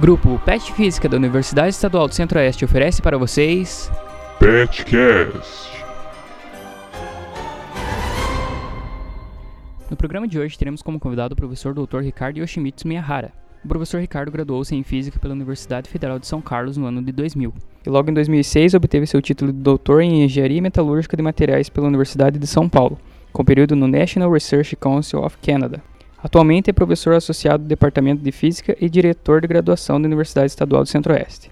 Grupo PET Física da Universidade Estadual do Centro-Oeste oferece para vocês. Petcast. No programa de hoje teremos como convidado o professor Dr. Ricardo Yoshimitsu Miyahara. O professor Ricardo graduou-se em Física pela Universidade Federal de São Carlos no ano de 2000. E logo em 2006 obteve seu título de doutor em Engenharia Metalúrgica de Materiais pela Universidade de São Paulo, com período no National Research Council of Canada. Atualmente é professor associado do Departamento de Física e diretor de graduação da Universidade Estadual do Centro-Oeste.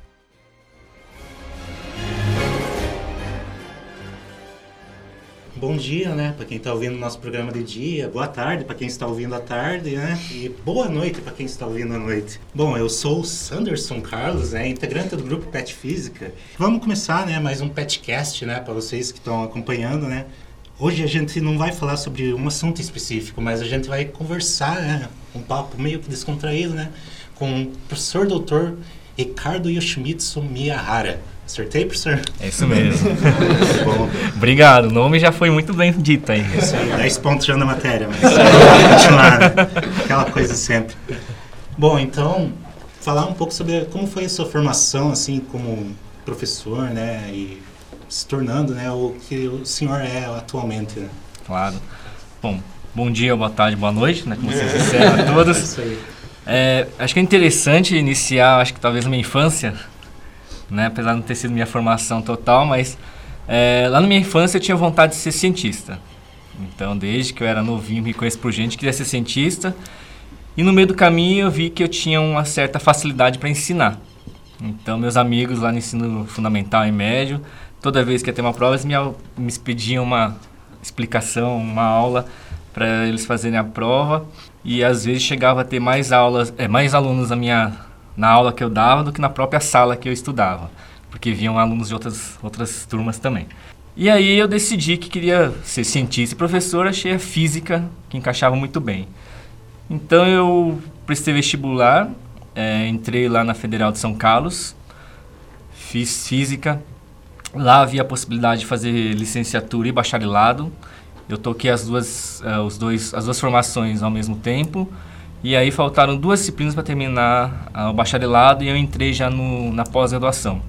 Bom dia, né, para quem está ouvindo o nosso programa de dia. Boa tarde para quem está ouvindo à tarde, né? E boa noite para quem está ouvindo à noite. Bom, eu sou o Sanderson Carlos, né, integrante do grupo Pet Física. Vamos começar, né, mais um Petcast, né, para vocês que estão acompanhando, né? Hoje a gente não vai falar sobre um assunto específico, mas a gente vai conversar, né, um papo meio que descontraído, né, com o professor doutor Ricardo Yoshimitsu Miyahara. Acertei, professor? É isso mesmo. Obrigado. O nome já foi muito bem dito aí. Isso aí, 10 pontos já na matéria, mas continuar. Aquela coisa sempre. Bom, então, falar um pouco sobre como foi a sua formação, assim, como professor, né, e se tornando, né, o que o senhor é atualmente, né? Claro. Bom, bom dia, boa tarde, boa noite, né? Como vocês disseram a todos. Isso aí. É, acho que é interessante iniciar, acho que talvez minha infância, né? Apesar de não ter sido minha formação total, mas é, lá na minha infância eu tinha vontade de ser cientista. Então, desde que eu era novinho, me conheço por gente, queria ser cientista. E no meio do caminho eu vi que eu tinha uma certa facilidade para ensinar. Então, meus amigos lá no ensino fundamental e médio, toda vez que ia ter uma prova, eles me, me pediam uma explicação, uma aula para eles fazerem a prova. E às vezes chegava a ter mais aulas, é, mais alunos na minha na aula que eu dava do que na própria sala que eu estudava, porque vinham alunos de outras outras turmas também. E aí eu decidi que queria ser cientista e professor, achei a física que encaixava muito bem. Então eu prestei vestibular, é, entrei lá na Federal de São Carlos, fiz física. Lá havia a possibilidade de fazer licenciatura e bacharelado. Eu toquei as duas, eh, os dois, as duas formações ao mesmo tempo. E aí faltaram duas disciplinas para terminar ah, o bacharelado e eu entrei já no, na pós-graduação.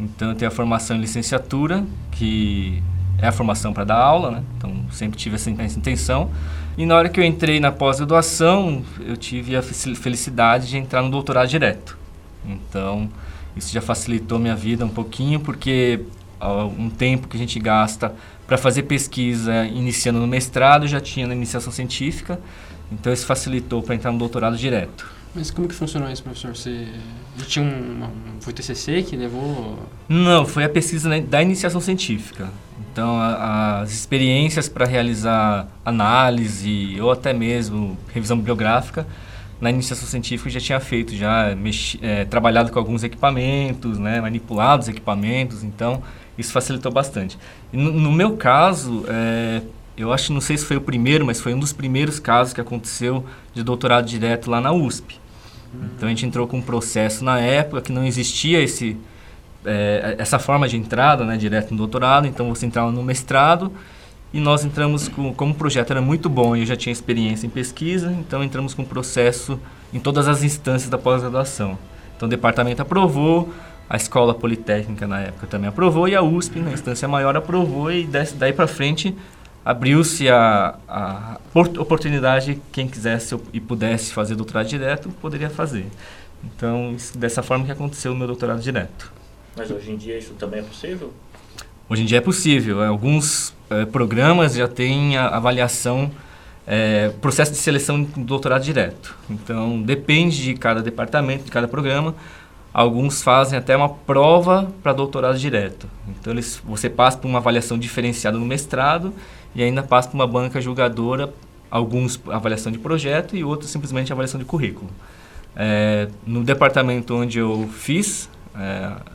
Então eu tenho a formação em licenciatura, que é a formação para dar aula, né? Então sempre tive essa, essa intenção. E na hora que eu entrei na pós-graduação, eu tive a fe- felicidade de entrar no doutorado direto. Então isso já facilitou minha vida um pouquinho, porque ó, um tempo que a gente gasta para fazer pesquisa iniciando no mestrado, já tinha na iniciação científica. Então isso facilitou para entrar no doutorado direto. Mas como que funcionou isso, professor? Você tinha um, foi TCC que levou... Não, foi a pesquisa né, da iniciação científica. Então, a- as experiências para realizar análise ou até mesmo revisão bibliográfica na iniciação científica eu já tinha feito, já mexi, eh, trabalhado com alguns equipamentos, né, manipulado os equipamentos, então isso facilitou bastante. No, no meu caso, eh, eu acho, não sei se foi o primeiro, mas foi um dos primeiros casos que aconteceu de doutorado direto lá na USP. Então a gente entrou com um processo na época que não existia esse é, essa forma de entrada, né, direto no doutorado. Então você entrava no mestrado e nós entramos com, como o projeto era muito bom e eu já tinha experiência em pesquisa, então entramos com processo em todas as instâncias da pós-graduação. Então o departamento aprovou, a escola politécnica na época também aprovou e a USP na instância maior aprovou e des- daí para frente abriu-se a, a por- oportunidade quem quisesse e pudesse fazer doutorado direto poderia fazer. Então isso- dessa forma que aconteceu o meu doutorado direto. Mas hoje em dia isso também é possível? Hoje em dia é possível. Alguns eh, programas já têm a avaliação, eh, processo de seleção do doutorado direto. Então, depende de cada departamento, de cada programa. Alguns fazem até uma prova para doutorado direto. Então, eles, você passa por uma avaliação diferenciada no mestrado e ainda passa por uma banca julgadora, alguns avaliação de projeto e outros simplesmente avaliação de currículo. Eh, no departamento onde eu fiz,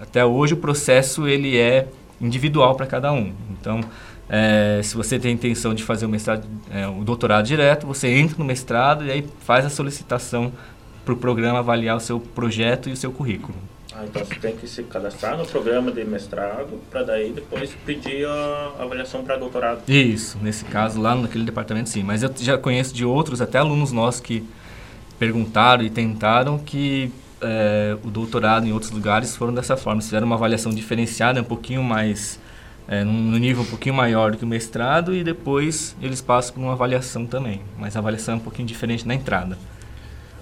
até hoje o processo ele é individual para cada um. Então, é, se você tem intenção de fazer o mestrado, é, o doutorado direto, você entra no mestrado e aí faz a solicitação para o programa avaliar o seu projeto e o seu currículo. Ah, então você tem que se cadastrar no programa de mestrado para daí depois pedir a avaliação para doutorado. Isso, nesse caso lá naquele departamento sim. Mas eu já conheço de outros, até alunos nossos que perguntaram e tentaram que é, o doutorado em outros lugares foram dessa forma. Eles fizeram uma avaliação diferenciada, um pouquinho mais, é, num nível um pouquinho maior do que o mestrado, e depois eles passam por uma avaliação também. Mas a avaliação é um pouquinho diferente na entrada.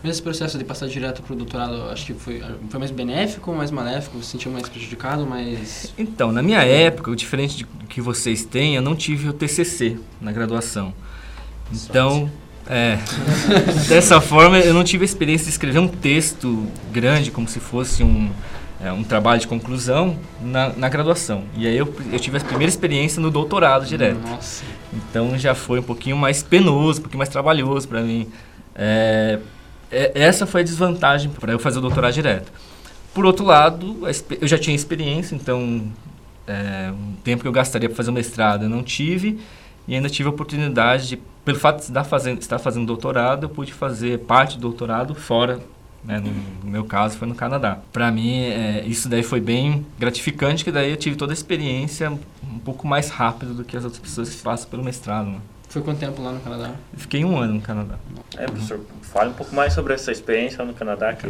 Mas esse processo de passar direto para o doutorado, acho que foi, foi mais benéfico ou mais maléfico? Você se sentiu mais prejudicado, mais... Então, na minha época, diferente de que vocês têm, eu não tive o TCC na graduação. Então, é, dessa forma, eu não tive a experiência de escrever um texto grande, como se fosse um, é, um trabalho de conclusão na, na graduação. E aí eu, eu tive a primeira experiência no doutorado direto. Nossa. Então já foi um pouquinho mais penoso, um pouquinho mais trabalhoso para mim. É, é, essa foi a desvantagem para eu fazer o doutorado direto. Por outro lado, eu já tinha experiência, então é, um tempo que eu gastaria para fazer o mestrado eu não tive e ainda tive a oportunidade de, pelo fato de estar fazendo, estar fazendo doutorado, eu pude fazer parte do doutorado fora, né, no, no meu caso foi no Canadá. Para mim, é, isso daí foi bem gratificante, que daí eu tive toda a experiência um pouco mais rápido do que as outras pessoas que passam pelo mestrado. Né? Foi quanto tempo lá no Canadá? Fiquei um ano no Canadá. É, professor, fale um pouco mais sobre essa experiência lá no Canadá. Que...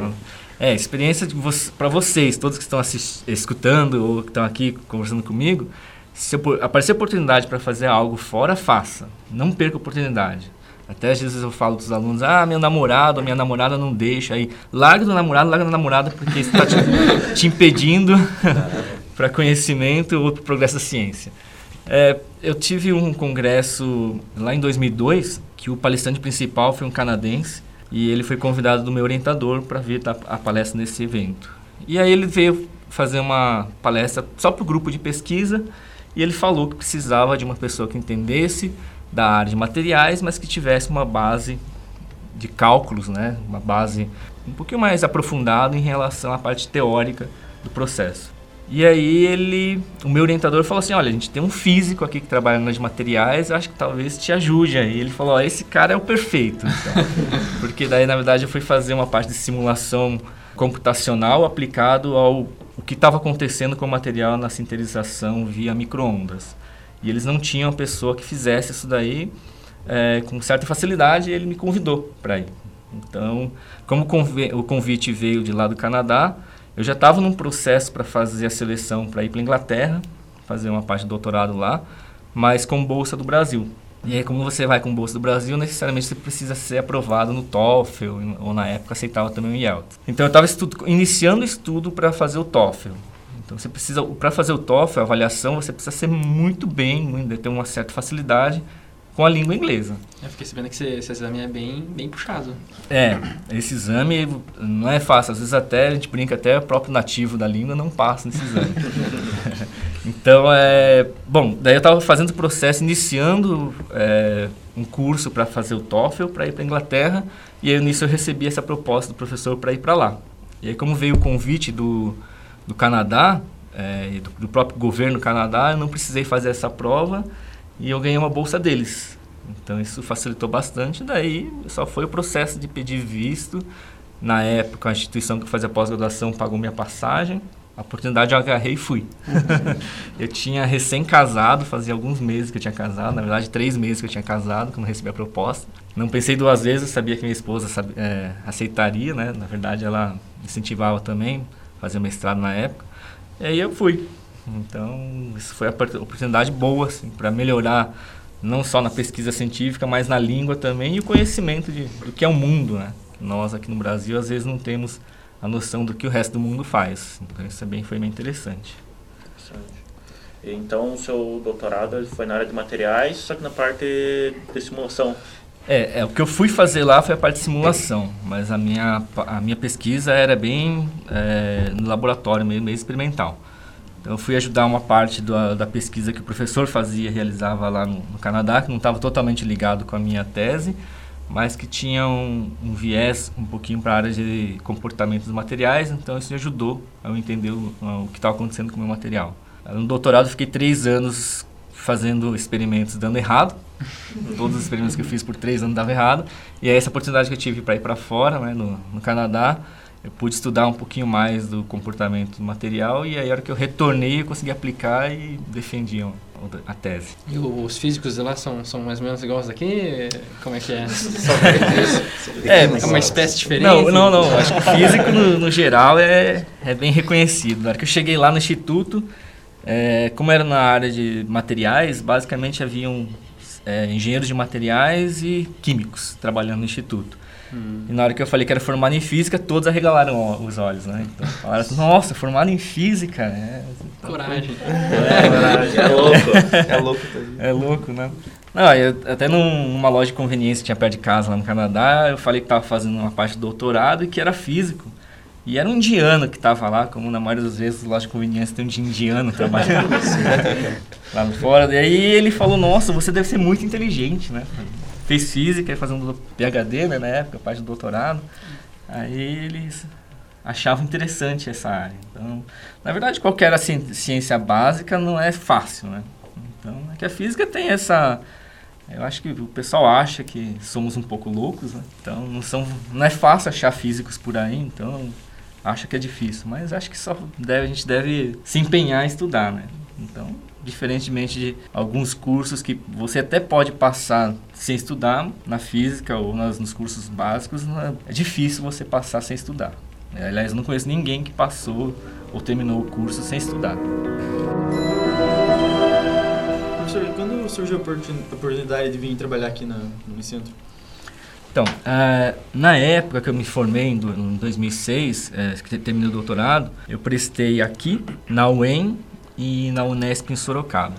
É, experiência vo para vocês, todos que estão escutando ou que estão aqui conversando comigo, se aparecer oportunidade para fazer algo fora, faça. Não perca a oportunidade. Até às vezes eu falo dos alunos, ah, meu namorado, minha namorada não deixa. Aí, larga do namorado, larga da namorada, porque isso está te, te impedindo para conhecimento ou para o progresso da ciência. É, eu tive um congresso lá em 2002 que o palestrante principal foi um canadense e ele foi convidado do meu orientador para vir a palestra nesse evento. E aí ele veio fazer uma palestra só para o grupo de pesquisa e ele falou que precisava de uma pessoa que entendesse da área de materiais, mas que tivesse uma base de cálculos, né? uma base um pouquinho mais aprofundada em relação à parte teórica do processo. E aí ele, o meu orientador falou assim, olha, a gente tem um físico aqui que trabalha nas materiais, acho que talvez te ajude aí. Ele falou, ó, esse cara é o perfeito. Então. Porque daí, na verdade, eu fui fazer uma parte de simulação computacional aplicado ao o que estava acontecendo com o material na sintetização via microondas. E eles não tinham uma pessoa que fizesse isso daí é, com certa facilidade ele me convidou para ir. Então, como o convite veio de lá do Canadá, eu já estava num processo para fazer a seleção para ir para Inglaterra, fazer uma parte de doutorado lá, mas com bolsa do Brasil. E aí, como você vai com bolsa do Brasil, necessariamente você precisa ser aprovado no TOEFL, ou na época aceitava também o IELTS. Então, eu estava iniciando o estudo para fazer o TOEFL. Então, você precisa, para fazer o TOEFL, a avaliação, você precisa ser muito bem, ter uma certa facilidade com a língua inglesa. Eu fiquei sabendo que esse, exame é bem, bem puxado. É, esse exame não é fácil. Às vezes até, a gente brinca, até o próprio nativo da língua não passa nesse exame. então, é... Bom, daí eu estava fazendo o processo, iniciando é, um curso para fazer o TOEFL, para ir para Inglaterra. E aí, nisso eu recebi essa proposta do professor para ir para lá. E aí, como veio o convite do, do Canadá, é, do, do próprio governo do Canadá, eu não precisei fazer essa prova e eu ganhei uma bolsa deles. Então isso facilitou bastante. Daí só foi o processo de pedir visto. Na época, a instituição que fazia pós-graduação pagou minha passagem. A oportunidade eu agarrei e fui. eu tinha recém-casado, fazia alguns meses que eu tinha casado, na verdade três meses que eu tinha casado, quando recebi a proposta. Não pensei duas vezes, sabia que minha esposa sabia, é, aceitaria, né? Na verdade ela incentivava também, fazer mestrado na época. E aí eu fui. Então, isso foi a oportunidade boa assim, para melhorar não só na pesquisa científica, mas na língua também e o conhecimento de, do que é o mundo, né? Nós aqui no Brasil às vezes não temos a noção do que o resto do mundo faz. Então isso bem, foi bem interessante. Interessante. Então o seu doutorado foi na área de materiais, só que na parte de simulação. É, é, o que eu fui fazer lá foi a parte de simulação, mas a minha, a minha pesquisa era bem é, no laboratório, meio, meio experimental. Então, eu fui ajudar uma parte da, da pesquisa que o professor fazia, realizava lá no, no Canadá, que não estava totalmente ligado com a minha tese, mas que tinha um, um viés um pouquinho para a área de comportamento dos materiais, então isso me ajudou a eu entender o, o que estava acontecendo com o meu material. No doutorado, fiquei três anos fazendo experimentos dando errado. Todos os experimentos que eu fiz por três anos davam errado. E é essa oportunidade que eu tive para ir para fora, né, no, no Canadá, eu pude estudar um pouquinho mais do comportamento do material e aí a hora que eu retornei eu consegui aplicar e defendi a tese. E os físicos de lá são, são mais ou menos iguais daqui? Como é que é? É, É uma espécie diferente? Não, não, não. Acho que o físico, no, no geral, é, é bem reconhecido. Na hora que eu cheguei lá no instituto, é, como era na área de materiais, basicamente haviam é, engenheiros de materiais e químicos trabalhando no instituto. E na hora que eu falei que era formado em física, todos arregalaram os olhos, né? Então falaram assim, nossa, formado em física. É, então, Coragem. É louco. É louco, tá aí. é louco, né? Não, eu, até num- numa loja de conveniência que tinha perto de casa lá no Canadá, eu falei que estava fazendo uma parte de doutorado e que era físico. E era um indiano que estava lá, como na maioria das vezes loja de conveniência tem um indiano trabalhando lá fora. E aí ele falou, nossa, você deve ser muito inteligente, né? Fez física, ia fazer um do- PhD né, na época, parte do doutorado. Aí eles achavam interessante essa área. Então, na verdade, qualquer assim, ciência básica não é fácil, né? Então, é que a física tem essa. Eu acho que o pessoal acha que somos um pouco loucos, né? Então, não, são, não é fácil achar físicos por aí, então acha que é difícil. Mas acho que só deve, a gente deve se empenhar em estudar, né? Então, diferentemente de alguns cursos que você até pode passar sem estudar, na física ou nas, nos cursos básicos, não é, difícil você passar sem estudar. Aliás, eu não conheço ninguém que passou ou terminou o curso sem estudar. Professor, quando surgiu a oportunidade de vir trabalhar aqui na, no Unicentro? Então, ah, na época que eu me formei, em, do- em 2006, eh, que terminei o doutorado, eu prestei aqui, na UEM e na Unesp em Sorocaba.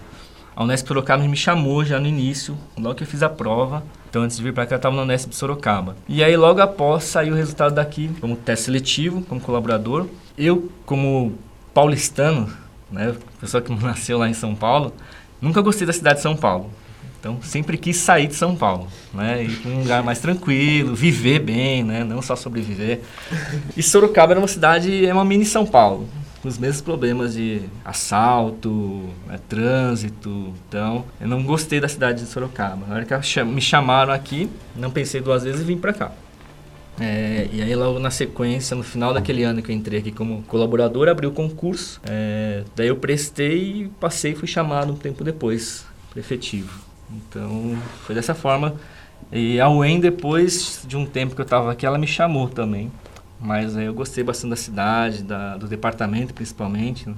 A Unesp Sorocaba me chamou já no início, logo que eu fiz a prova. Então, antes de vir para cá, eu estava na Unesp de Sorocaba. E aí, logo após, saiu o resultado daqui, como teste seletivo, como colaborador. Eu, como paulistano, né, pessoa que nasceu lá em São Paulo, nunca gostei da cidade de São Paulo. Então, sempre quis sair de São Paulo, né? Ir para um lugar mais tranquilo, viver bem, né? Não só sobreviver. E Sorocaba era uma cidade, é uma mini São Paulo, com os mesmos problemas de assalto, né, trânsito. Então, eu não gostei da cidade de Sorocaba. Na hora que me chamaram aqui, não pensei duas vezes e vim para cá. É, e aí logo na sequência, no final daquele ano que eu entrei aqui como colaborador, abri o concurso. É, daí eu prestei passei e fui chamado um tempo depois para efetivo. Então foi dessa forma. E a UEM depois de um tempo que eu estava aqui, ela me chamou também. Mas aí eu gostei bastante da cidade, da, do departamento principalmente. né?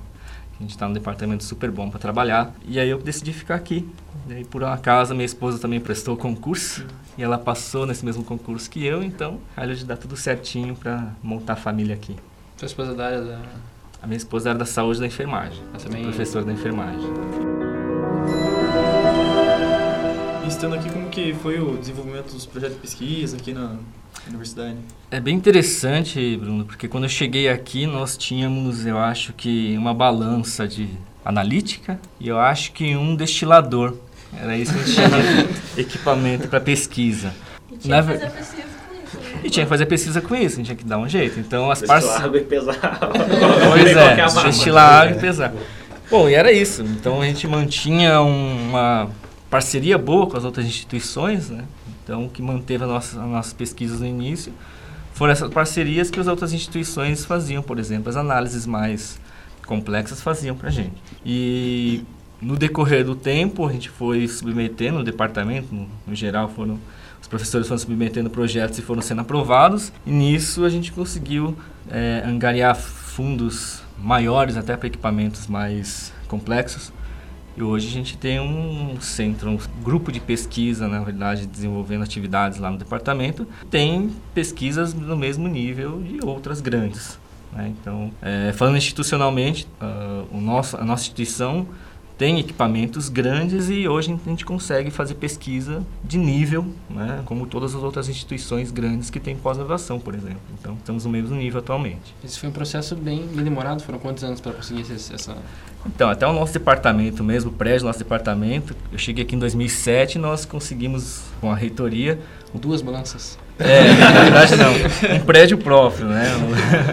A gente está num departamento super bom para trabalhar. E aí eu decidi ficar aqui. E por um acaso, minha esposa também prestou o concurso. E ela passou nesse mesmo concurso que eu, então calhou de dar tudo certinho para montar a família aqui. Sua esposa da área da... A minha esposa era da saúde e da enfermagem, Mas também... professora da enfermagem. E estando aqui, como que foi o desenvolvimento dos projetos de pesquisa aqui na universidade? É bem interessante, Bruno, porque quando eu cheguei aqui nós tínhamos, eu acho que uma balança de analítica e eu acho que um destilador. Era isso que a gente tinha de equipamento para pesquisa. E tinha Na que fazer pesquisa com isso. né? E tinha que fazer pesquisa com isso, a gente tinha que dar um jeito. Então as Destilar parceiras. água e pesar. Pois é, destilar água e pesar. Bom, e era isso. Então a gente mantinha um- uma parceria boa com as outras instituições, né? Então o que manteve as nossas, as nossas pesquisas no início foram essas parcerias que as outras instituições faziam, por exemplo, as análises mais complexas faziam para gente. E no decorrer do tempo a gente foi submetendo, o departamento no, no geral foram os professores foram submetendo projetos e foram sendo aprovados. E nisso a gente conseguiu eh, angariar fundos maiores até para equipamentos mais complexos. E hoje a gente tem um centro, um grupo de pesquisa, na verdade, desenvolvendo atividades lá no departamento. Tem pesquisas no mesmo nível de outras grandes. né? Então, eh, falando institucionalmente, ah, o nosso, a nossa instituição tem equipamentos grandes e hoje a gente consegue fazer pesquisa de nível, né, como todas as outras instituições grandes que têm pós-graduação, por exemplo. Então, estamos no mesmo nível atualmente. Esse foi um processo bem, bem demorado. Foram quantos anos para conseguir esse- essa... Então, até o nosso departamento mesmo, o prédio do nosso departamento, eu cheguei aqui em 2007 e nós conseguimos, com a reitoria, Duas balanças. é, na verdade não, um prédio próprio, né?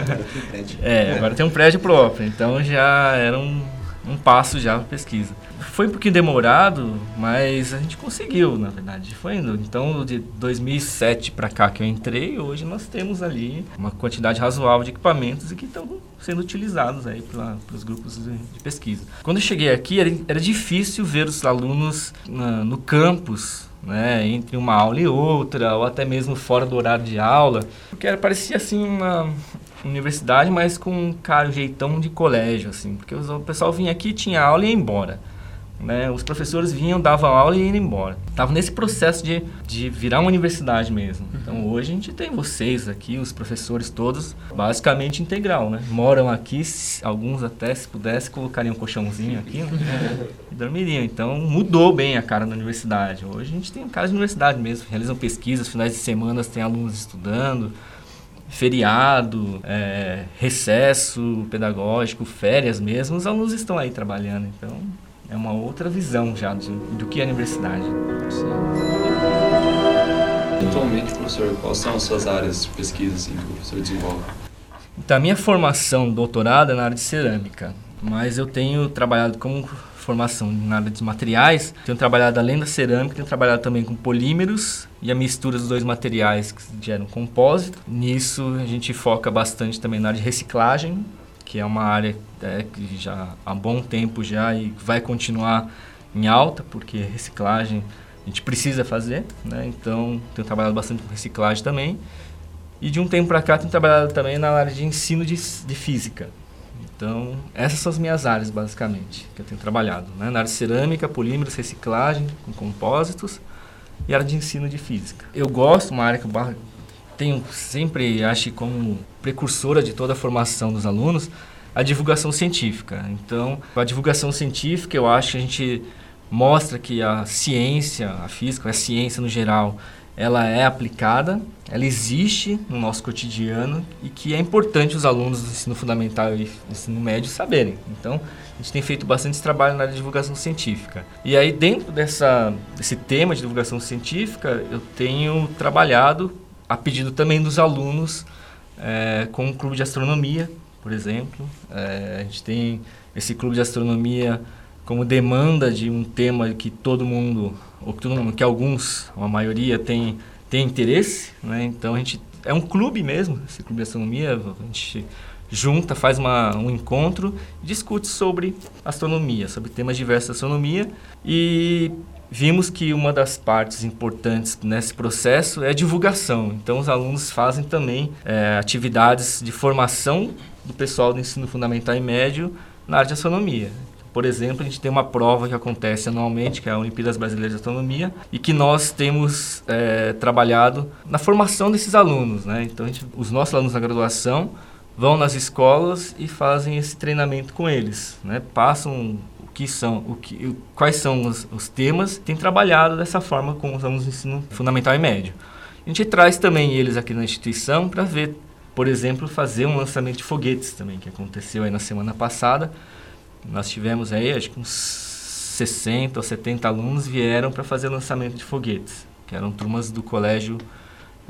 É, agora tem um prédio próprio, então já era um, um passo já para pesquisa. Foi um pouquinho demorado, mas a gente conseguiu, na verdade. Foi indo. Então, de 2007 para cá que eu entrei, hoje nós temos ali uma quantidade razoável de equipamentos que estão sendo utilizados aí pelos grupos de, de, pesquisa. Quando eu cheguei aqui, era, era difícil ver os alunos na, no campus, né, entre uma aula e outra, ou até mesmo fora do horário de aula, porque era, parecia assim uma, universidade, mas com um cara, um jeitão de colégio, assim, porque o pessoal vinha aqui, tinha aula e ia embora. Né? Os professores vinham, davam aula e iam embora. Tava nesse processo de, de virar uma universidade mesmo. Então hoje a gente tem vocês aqui, os professores todos, basicamente integral, né? Moram aqui, alguns até, se pudesse, colocariam um colchãozinho aqui né? e dormiriam. Então mudou bem a cara da universidade. Hoje a gente tem cara de universidade mesmo, realizam pesquisas, finais de semana tem alunos estudando feriado, é, recesso pedagógico, férias mesmo, os alunos estão aí trabalhando. Então, é uma outra visão já de, do que é a universidade. Sim. Atualmente, professor, quais são as suas áreas de pesquisa assim, que o professor desenvolve? Então, a minha formação doutorada é na área de cerâmica, mas eu tenho trabalhado como formação na área dos materiais, tenho trabalhado além da cerâmica, tenho trabalhado também com polímeros e a mistura dos dois materiais que geram compósito. Nisso a gente foca bastante também na área de reciclagem, que é uma área é, que já há bom tempo já e vai continuar em alta, porque reciclagem a gente precisa fazer, né? Então tenho trabalhado bastante com reciclagem também. E de um tempo para cá tenho trabalhado também na área de ensino de, de física. Então, essas são as minhas áreas, basicamente, que eu tenho trabalhado. Né? Na área de cerâmica, polímeros, reciclagem, com compósitos e área de ensino de física. Eu gosto, uma área que eu tenho sempre, acho como precursora de toda a formação dos alunos, a divulgação científica. Então, a divulgação científica, eu acho que a gente mostra que a ciência, a física, a ciência no geral, ela é aplicada, ela existe no nosso cotidiano e que é importante os alunos do ensino fundamental e ensino médio saberem. Então, a gente tem feito bastante trabalho na área de divulgação científica. E aí, dentro dessa, desse tema de divulgação científica, eu tenho trabalhado, a pedido também dos alunos, é, com o clube de astronomia, por exemplo. É, a gente tem esse clube de astronomia como demanda de um tema que todo mundo, ou que, todo mundo, que alguns, a maioria, tem, tem interesse, né? Então a gente é um clube mesmo, esse clube de astronomia, a gente junta, faz uma, um encontro, discute sobre astronomia, sobre temas diversos da astronomia e vimos que uma das partes importantes nesse processo é divulgação. Então os alunos fazem também é, atividades de formação do pessoal do ensino fundamental e médio na área de astronomia. Por exemplo, a gente tem uma prova que acontece anualmente, que é a Olimpíadas Brasileiras de Astronomia, e que nós temos é, trabalhado na formação desses alunos. Né? Então, gente, os nossos alunos da graduação vão nas escolas e fazem esse treinamento com eles, né? passam que são, o que, quais são os, os temas, tem trabalhado dessa forma com os alunos do ensino fundamental e médio. A gente traz também eles aqui na instituição para ver, por exemplo, fazer um lançamento de foguetes também, que aconteceu aí na semana passada. Nós tivemos aí, acho que uns 60 ou 70 alunos vieram para fazer lançamento de foguetes, que eram turmas do colégio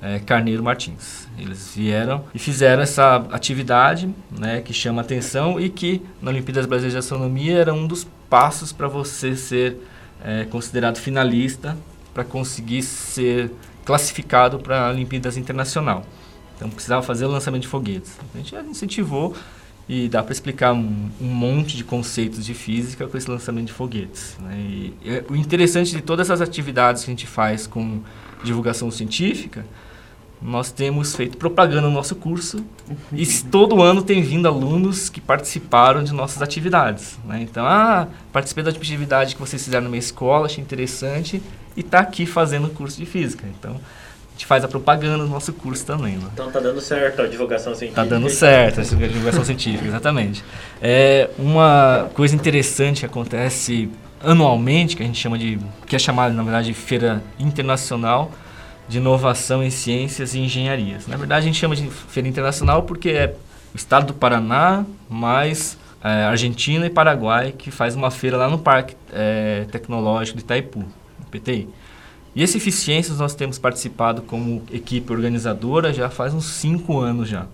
é, Carneiro Martins. Eles vieram e fizeram essa atividade né, que chama atenção e que na Olimpíadas Brasileiras de Astronomia era um dos passos para você ser é, considerado finalista para conseguir ser classificado para a Olimpíadas Internacional. Então precisava fazer o lançamento de foguetes. A gente incentivou e dá para explicar um, um, monte de conceitos de física com esse lançamento de foguetes. Né? E, e, o interessante de todas essas atividades que a gente faz com divulgação científica, nós temos feito propaganda no nosso curso e todo ano tem vindo alunos que participaram de nossas atividades. Né? Então, ah, participei da atividade que vocês fizeram na minha escola, achei interessante e está aqui fazendo o curso de física. Então, gente faz a propaganda do nosso curso também. Né? Então tá dando certo a divulgação científica. Tá dando certo a divulgação científica, exatamente. É uma coisa interessante que acontece anualmente, que a gente chama de, que é chamada na verdade de Feira Internacional de Inovação em Ciências e Engenharias. Na verdade a gente chama de Feira Internacional porque é o estado do Paraná mais é, Argentina e Paraguai que faz uma feira lá no Parque é, Tecnológico de Itaipu, PTI. E esse Eficiências nós temos participado como equipe organizadora já faz uns cinco anos já.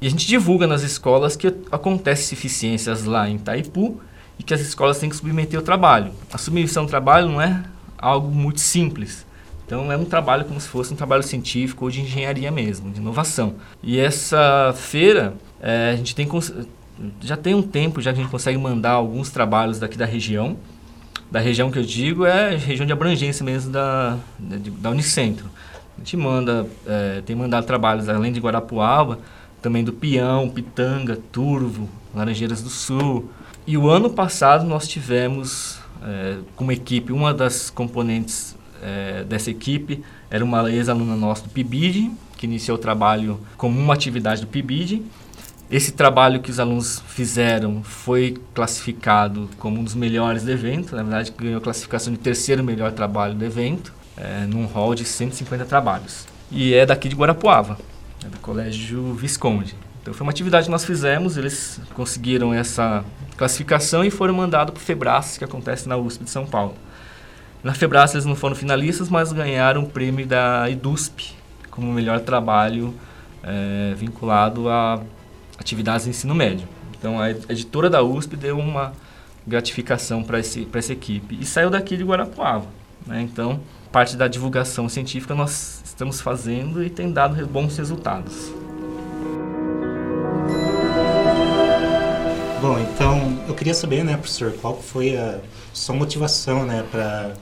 E a gente divulga nas escolas que acontece eficiências lá em Itaipu e que as escolas têm que submeter o trabalho. A submissão do trabalho não é algo muito simples. Então é um trabalho como se fosse um trabalho científico ou de engenharia mesmo, de inovação. E essa feira é, a gente tem já tem um tempo já que a gente consegue mandar alguns trabalhos daqui da região. Da região que eu digo é a região de abrangência mesmo da, da, da Unicentro. A gente manda, é, tem mandado trabalhos além de Guarapuava, também do Pião, Pitanga, Turvo, Laranjeiras do Sul. E o ano passado nós tivemos, é, como equipe, uma das componentes é, dessa equipe era uma ex-aluna nossa do PIBID, que iniciou o trabalho como uma atividade do PIBID. Esse trabalho que os alunos fizeram foi classificado como um dos melhores do evento, na verdade ganhou classificação de terceiro melhor trabalho do evento, é, num hall de 150 trabalhos. E é daqui de Guarapuava, é do Colégio Visconde. Então foi uma atividade que nós fizemos, eles conseguiram essa classificação e foram mandados para o Febras, que acontece na USP de São Paulo. Na Febras eles não foram finalistas, mas ganharam o prêmio da IDUSP como melhor trabalho é, vinculado a atividades de ensino médio. Então a editora da USP deu uma gratificação para essa equipe e saiu daqui de Guarapuava. Né? Então, parte da divulgação científica nós estamos fazendo e tem dado bons resultados. Bom, então eu queria saber, né, professor, qual foi a sua motivação, né, para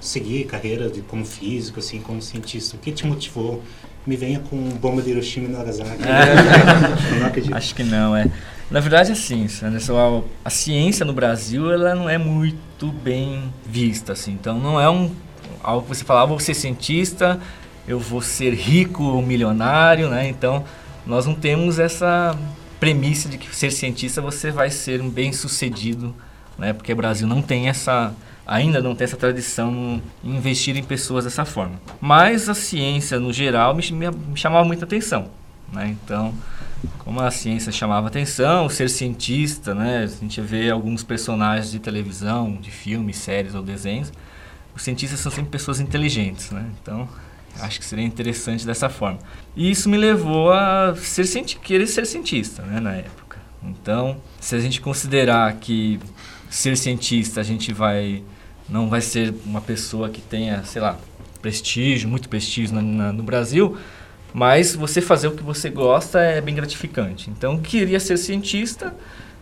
seguir carreira de como físico, assim, como cientista? O que te motivou me venha com bomba de Hiroshima e Nagasaki. É. não acredito. Acho que não, é. Na verdade, assim, Anderson, a, a, ciência no Brasil ela não é muito bem vista, assim. Então, não é um algo que você fala, ah, vou ser cientista, eu vou ser rico ou milionário, né? Então, nós não temos essa premissa de que ser cientista você vai ser um bem sucedido, né? Porque o Brasil não tem essa ainda não tem essa tradição em investir em pessoas dessa forma. Mas a ciência, no geral, me, me chamava muita atenção. Né? Então, como a ciência chamava atenção, ser cientista, né? a gente vê alguns personagens de televisão, de filmes, séries ou desenhos, os cientistas são sempre pessoas inteligentes. Né? Então, acho que seria interessante dessa forma. E isso me levou a ser querer ser cientista né, na época. Então, se a gente considerar que ser cientista a gente vai não vai ser uma pessoa que tenha, sei lá, prestígio, muito prestígio na, na, no Brasil, mas você fazer o que você gosta é bem gratificante. Então, queria ser cientista,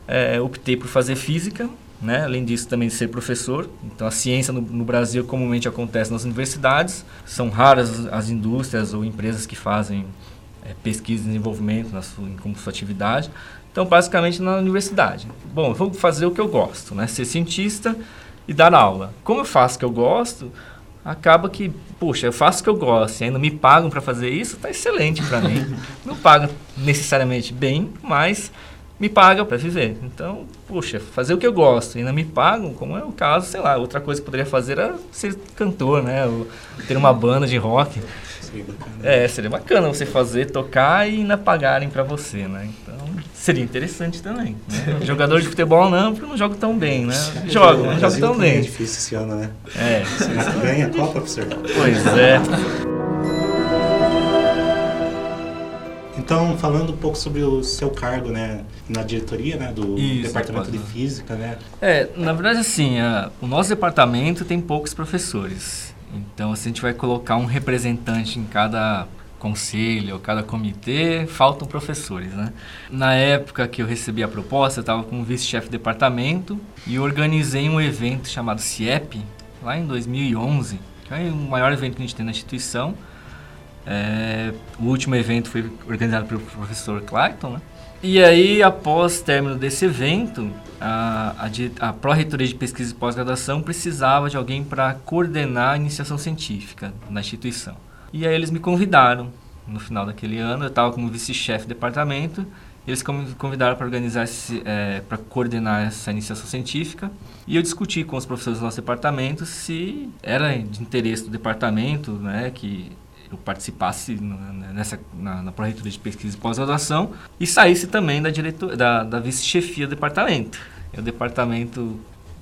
é, optei por fazer física, né? além disso também ser professor. Então, a ciência no, no, Brasil comumente acontece nas universidades, são raras as indústrias ou empresas que fazem é, pesquisa e desenvolvimento na sua, como sua atividade. Então, basicamente na universidade. Bom, vou fazer o que eu gosto, né? ser cientista e dar aula. Como eu faço que eu gosto, acaba que, puxa, eu faço o que eu gosto e ainda me pagam para fazer isso, tá excelente para mim. Não pagam necessariamente bem, mas me paga para viver. Então, puxa, fazer o que eu gosto e ainda me pagam, como é o caso, sei lá, outra coisa que eu poderia fazer era ser cantor, né? Ou ter uma banda de rock. Seria bacana. É, seria bacana você fazer, tocar e ainda pagarem para você, né? Seria interessante também. Né? Jogador de futebol não, porque não joga tão bem, né? Joga, não joga tão bem. É difícil esse ano, né? É. Ganha a Copa, professor? Pois é. Então, falando um pouco sobre o seu cargo, né, na diretoria, né, do Isso, departamento de física, né? É, na verdade, assim, a, o nosso departamento tem poucos professores. Então, assim, a gente vai colocar um representante em cada conselho cada comitê, faltam professores, né? Na época que eu recebi a proposta, eu estava como vice-chefe de departamento e organizei um evento chamado CIEP, lá em 2011, que é o maior evento que a gente tem na instituição. É, o último evento foi organizado pelo professor Clayton, né? E aí, após término desse evento, a, a, a Pró-Reitoria de Pesquisa e Pós-Graduação precisava de alguém para coordenar a iniciação científica na instituição. E aí eles me convidaram no final daquele ano. Eu estava como vice-chefe de departamento. Eles me convidaram para organizar, é, para coordenar essa iniciação científica. E eu discuti com os professores do nosso departamento se era de interesse do departamento, né, que eu participasse nessa na, na Pró-Reitoria de Pesquisa e Pós-Graduação e saísse também da, diretor, da, da vice-chefia do departamento. E o departamento,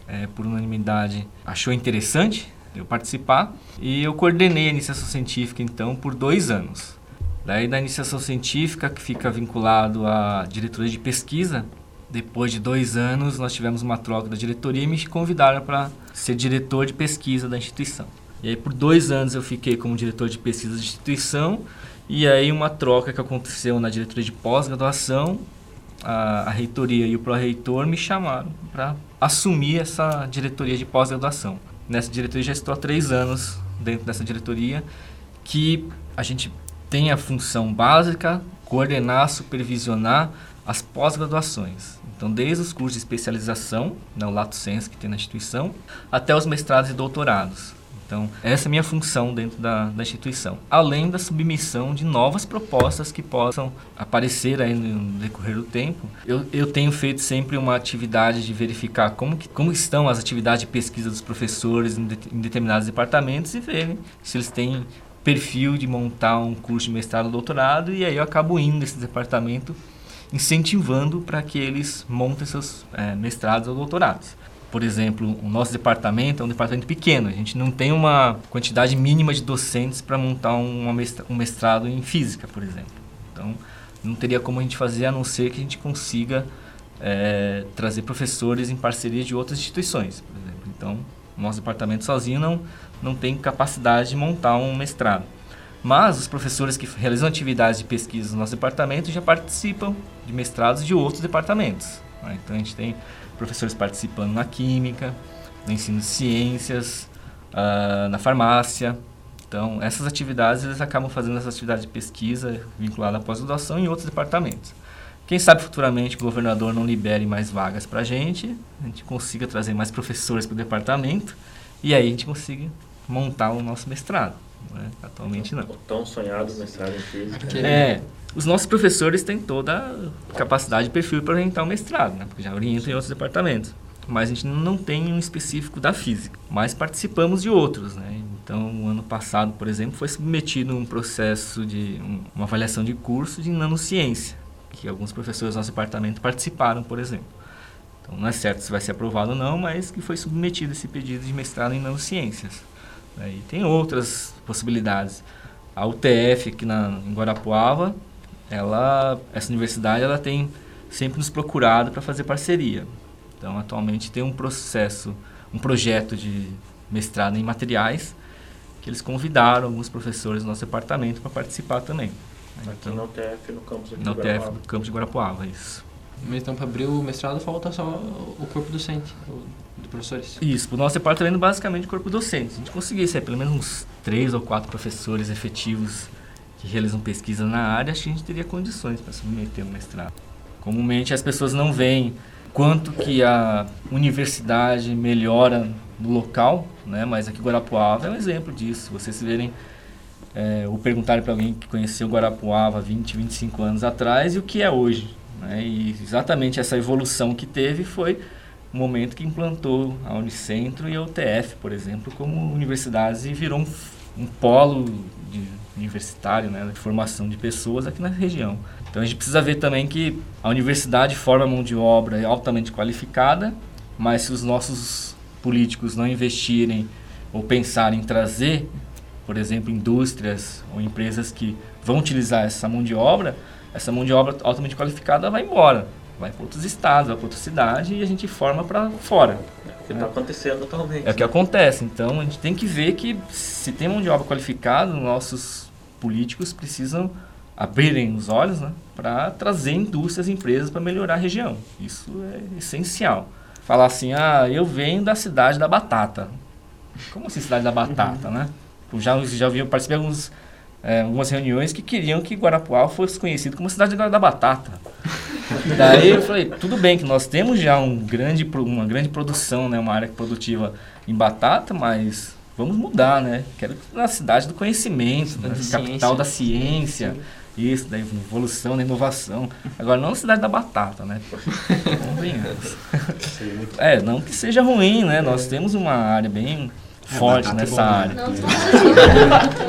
é, por unanimidade, achou interessante eu participar. E eu coordenei a iniciação científica, então, por dois anos. Daí, da iniciação científica, que fica vinculado à diretoria de pesquisa depois de dois anos, nós tivemos uma troca da diretoria e me convidaram para ser diretor de pesquisa da instituição. E aí, por dois anos, eu fiquei como diretor de pesquisa da instituição. E aí, uma troca que aconteceu na diretoria de pós-graduação, a, a reitoria e o pró-reitor me chamaram para assumir essa diretoria de pós-graduação. Nessa diretoria já estou há três anos dentro dessa diretoria, que a gente tem a função básica coordenar, supervisionar as pós-graduações. Então, desde os cursos de especialização, né, o Lato Senso que tem na instituição, até os mestrados e doutorados. Então, essa é a minha função dentro da, da instituição. Além da submissão de novas propostas que possam aparecer aí no decorrer do tempo. Eu, eu tenho feito sempre uma atividade de verificar como, que, como estão as atividades de pesquisa dos professores em, de, em determinados departamentos e ver se eles têm perfil de montar um curso de mestrado ou doutorado. E aí eu acabo indo nesse departamento incentivando para que eles montem seus é, mestrados ou doutorados. Por exemplo, o nosso departamento é um departamento pequeno, a gente não tem uma quantidade mínima de docentes para montar um mestrado em física, por exemplo. Então, não teria como a gente fazer a não ser que a gente consiga é, trazer professores em parceria de outras instituições, por exemplo. Então, o nosso departamento sozinho não, não tem capacidade de montar um mestrado. Mas os professores que realizam atividades de pesquisa no nosso departamento já participam de mestrados de outros departamentos. Né? Então a gente tem professores participando na química, no ensino de ciências, uh, na farmácia. Então essas atividades eles acabam fazendo essas atividades de pesquisa vinculada à pós-graduação em outros departamentos. Quem sabe futuramente o governador não libere mais vagas para a gente, a gente consiga trazer mais professores para o departamento e aí a gente consiga montar o nosso mestrado. Né? Atualmente não. O tão sonhado mestrado em física. É, os nossos professores têm toda a capacidade e perfil para orientar o mestrado, né? porque já orientam em outros departamentos. Mas a gente não tem um específico da física, mas participamos de outros. Né? Então, ano passado, por exemplo, foi submetido um processo de um, uma avaliação de curso de nanociência, que alguns professores do nosso departamento participaram, por exemplo. Então, não é certo se vai ser aprovado ou não, mas que foi submetido esse pedido de mestrado em nanociências. Né? E tem outras possibilidades. A UTF aqui na, em Guarapuava, ela, essa universidade ela tem sempre nos procurado para fazer parceria. Então, atualmente tem um processo, um projeto de mestrado em materiais que eles convidaram alguns professores do nosso departamento para participar também. Aqui então, na UTF, no campus aqui Na UTF, no campus de Guarapuava, isso. Então, para abrir o mestrado, falta só o corpo docente, de professores? Isso, para o nosso departamento, basicamente, corpo docente. Se a gente conseguisse pelo menos uns três ou quatro professores efetivos que realizam pesquisa na área, acho que a gente teria condições para submeter o mestrado. Comumente, as pessoas não veem quanto que a universidade melhora no local, né? mas aqui Guarapuava é um exemplo disso. Vocês verem é, ou perguntarem para alguém que conheceu Guarapuava 20, 25 anos atrás e o que é hoje. Né? E exatamente essa evolução que teve foi o momento que implantou a Unicentro e a UTF, por exemplo, como universidades e virou um, um polo de, universitário, né, de formação de pessoas aqui na região. Então a gente precisa ver também que a universidade forma mão de obra altamente qualificada, mas se os nossos políticos não investirem ou pensarem em trazer, por exemplo, indústrias ou empresas que vão utilizar essa mão de obra, essa mão de obra altamente qualificada vai embora, vai para outros estados, vai para outra cidade e a gente forma para fora. É o que está acontecendo atualmente. É o que acontece. Então a gente tem que ver que se tem mão de obra qualificada, nossos políticos precisam abrirem os olhos né, para trazer indústrias e empresas para melhorar a região. Isso é essencial. Falar assim, ah, eu venho da cidade da batata. Como assim cidade da batata, né? Já, já vi, eu participei de alguns é, algumas reuniões que queriam que Guarapuava fosse conhecido como cidade da batata. Daí eu falei, tudo bem que nós temos já um grande, uma grande produção, né, uma área produtiva em batata, mas vamos mudar, né? Quero na cidade do conhecimento, né, capital da ciência. Isso, da evolução, da inovação. Agora, não na cidade da batata, né? Convenhamos. É, não que seja ruim, né? Nós temos uma área bem é, forte nessa área.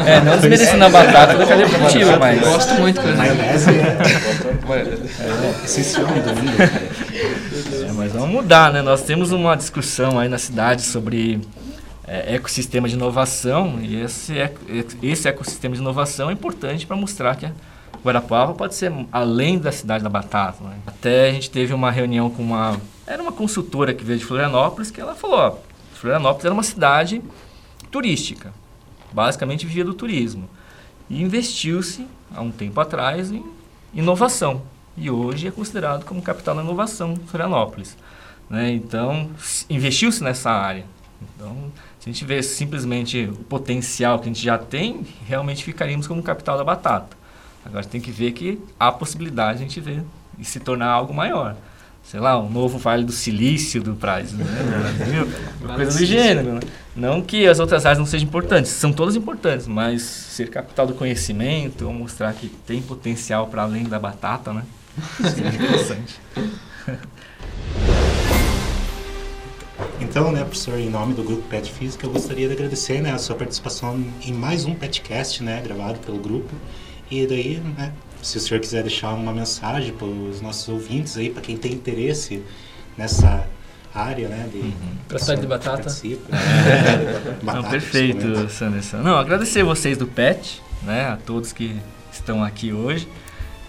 é, não desmerecendo a batata da cadeia produtiva, mas. Gosto muito da maionese. É essencial é, mas vamos mudar, né? Nós temos uma discussão aí na cidade sobre é, ecossistema de inovação e esse, esse ecossistema de inovação é importante para mostrar que a, Guarapuava pode ser além da cidade da Batata. Né? Até a gente teve uma reunião com uma. Era uma consultora que veio de Florianópolis que ela falou: ó, Florianópolis era uma cidade turística, basicamente vivia do turismo. E investiu-se há um tempo atrás em inovação. E hoje é considerado como capital da inovação Florianópolis. Né? Então, investiu-se nessa área. Então, se a gente vê simplesmente o potencial que a gente já tem, realmente ficaríamos como capital da batata. Agora tem que ver que há possibilidade de a gente ver e se tornar algo maior. Sei lá, um novo Vale do Silício do Brasil, né? Brasil uma coisa do gênero. Né? Não que as outras áreas não sejam importantes, são todas importantes, mas ser capital do conhecimento, ou mostrar que tem potencial para além da batata, né? Seria interessante. Então, né, professor, em nome do grupo Pet Física, eu gostaria de agradecer né, a sua participação em mais um Petcast, né, gravado pelo grupo. E daí, né, se o senhor quiser deixar uma mensagem para os nossos ouvintes aí, para quem tem interesse nessa área, né, de Uhum. Gostar de batata? participa. É. Batata, Não, perfeito. Sanderson. Não, agradecer vocês do PET, né, a todos que estão aqui hoje.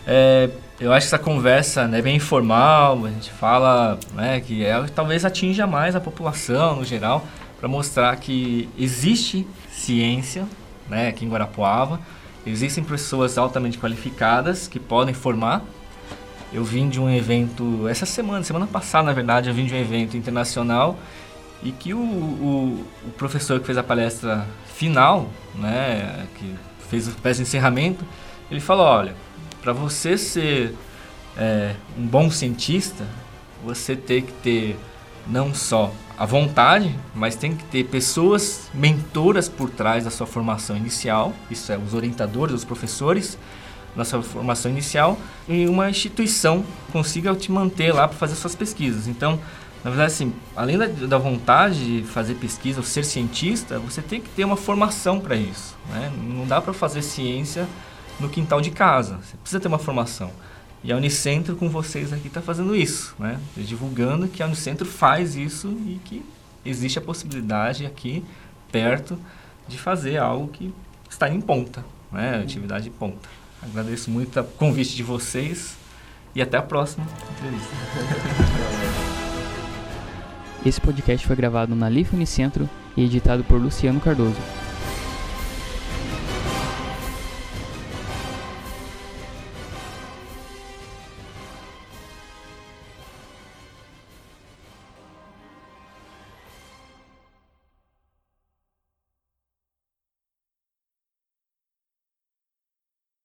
É, eu acho que essa conversa né, é bem informal, a gente fala né, que é, talvez atinja mais a população no geral, para mostrar que existe ciência né, aqui em Guarapuava, existem pessoas altamente qualificadas que podem formar. Eu vim de um evento, essa semana, semana passada na verdade, eu vim de um evento internacional e que o, o, o professor que fez a palestra final, né, que fez a palestra de encerramento, ele falou, olha, para você ser é, um bom cientista, você tem que ter não só a vontade, mas tem que ter pessoas mentoras por trás da sua formação inicial, isso é, os orientadores, os professores, na sua formação inicial, e uma instituição consiga te manter lá para fazer suas pesquisas. Então, na verdade, assim, além da, da vontade de fazer pesquisa ou ser cientista, você tem que ter uma formação para isso. Né? Não dá para fazer ciência no quintal de casa. Você precisa ter uma formação. E a Unicentro com vocês aqui está fazendo isso, né? Divulgando que a Unicentro faz isso e que existe a possibilidade aqui perto de fazer algo que está em ponta, né? Atividade em ponta. Agradeço muito o convite de vocês e até a próxima entrevista. Esse podcast foi gravado na Life Unicentro e editado por Luciano Cardoso.